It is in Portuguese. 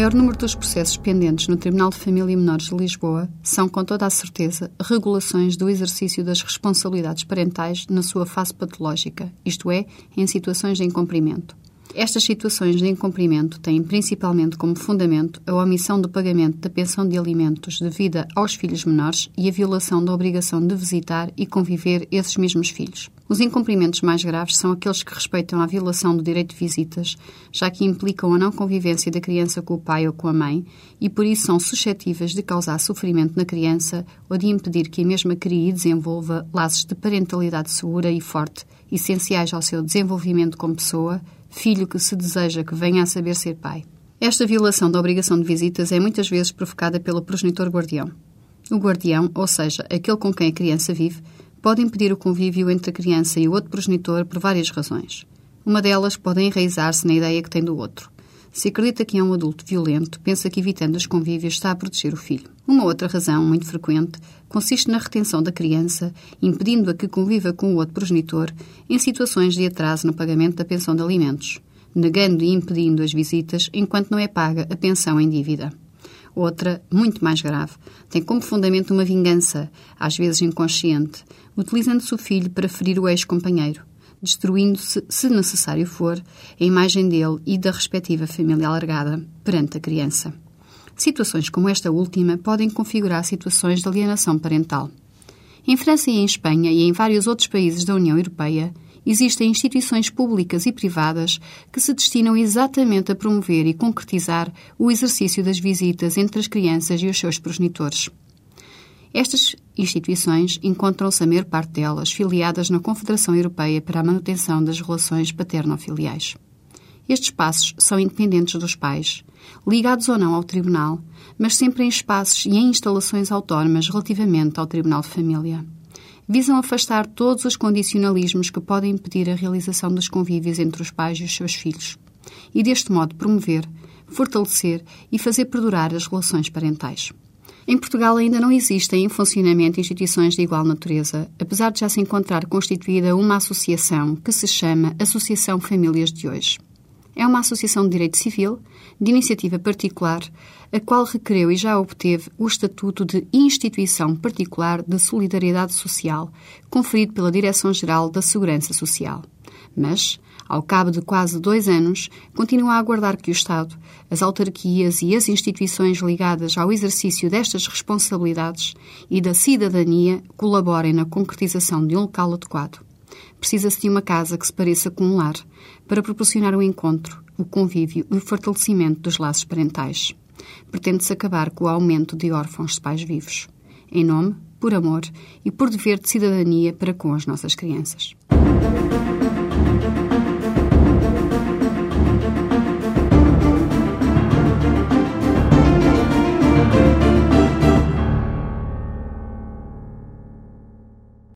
maior número dos processos pendentes no Tribunal de Família e Menores de Lisboa são, com toda a certeza, regulações do exercício das responsabilidades parentais na sua fase patológica, isto é, em situações de incumprimento. Estas situações de incumprimento têm principalmente como fundamento a omissão do pagamento da pensão de alimentos devida aos filhos menores e a violação da obrigação de visitar e conviver esses mesmos filhos. Os incumprimentos mais graves são aqueles que respeitam à violação do direito de visitas, já que implicam a não convivência da criança com o pai ou com a mãe e por isso são suscetíveis de causar sofrimento na criança ou de impedir que a mesma crie e desenvolva laços de parentalidade segura e forte, essenciais ao seu desenvolvimento como pessoa, filho que se deseja que venha a saber ser pai. Esta violação da obrigação de visitas é muitas vezes provocada pelo progenitor guardião. O guardião, ou seja, aquele com quem a criança vive, pode impedir o convívio entre a criança e o outro progenitor por várias razões. Uma delas pode enraizar-se na ideia que tem do outro. Se acredita que é um adulto violento, pensa que evitando os convívios está a proteger o filho. Uma outra razão, muito frequente, consiste na retenção da criança, impedindo-a que conviva com o outro progenitor em situações de atraso no pagamento da pensão de alimentos, negando e impedindo as visitas enquanto não é paga a pensão em dívida. Outra, muito mais grave, tem como fundamento uma vingança, às vezes inconsciente, utilizando-se o filho para ferir o ex-companheiro, destruindo-se, se necessário for, a imagem dele e da respectiva família alargada perante a criança. Situações como esta última podem configurar situações de alienação parental. Em França e em Espanha e em vários outros países da União Europeia, existem instituições públicas e privadas que se destinam exatamente a promover e concretizar o exercício das visitas entre as crianças e os seus progenitores. Estas instituições encontram-se, a maior parte delas, filiadas na Confederação Europeia para a Manutenção das Relações Paterno-Filiais. Estes espaços são independentes dos pais, ligados ou não ao Tribunal, mas sempre em espaços e em instalações autónomas relativamente ao Tribunal de Família. Visam afastar todos os condicionalismos que podem impedir a realização dos convívios entre os pais e os seus filhos, e deste modo promover, fortalecer e fazer perdurar as relações parentais. Em Portugal ainda não existem em funcionamento instituições de igual natureza, apesar de já se encontrar constituída uma associação que se chama Associação Famílias de Hoje. É uma associação de direito civil, de iniciativa particular, a qual requereu e já obteve o Estatuto de Instituição Particular de Solidariedade Social, conferido pela Direção-Geral da Segurança Social. Mas, ao cabo de quase dois anos, continua a aguardar que o Estado, as autarquias e as instituições ligadas ao exercício destas responsabilidades e da cidadania colaborem na concretização de um local adequado. Precisa-se de uma casa que se pareça com um lar, para proporcionar o encontro, o convívio e o fortalecimento dos laços parentais. Pretende-se acabar com o aumento de órfãos de pais vivos em nome, por amor e por dever de cidadania para com as nossas crianças.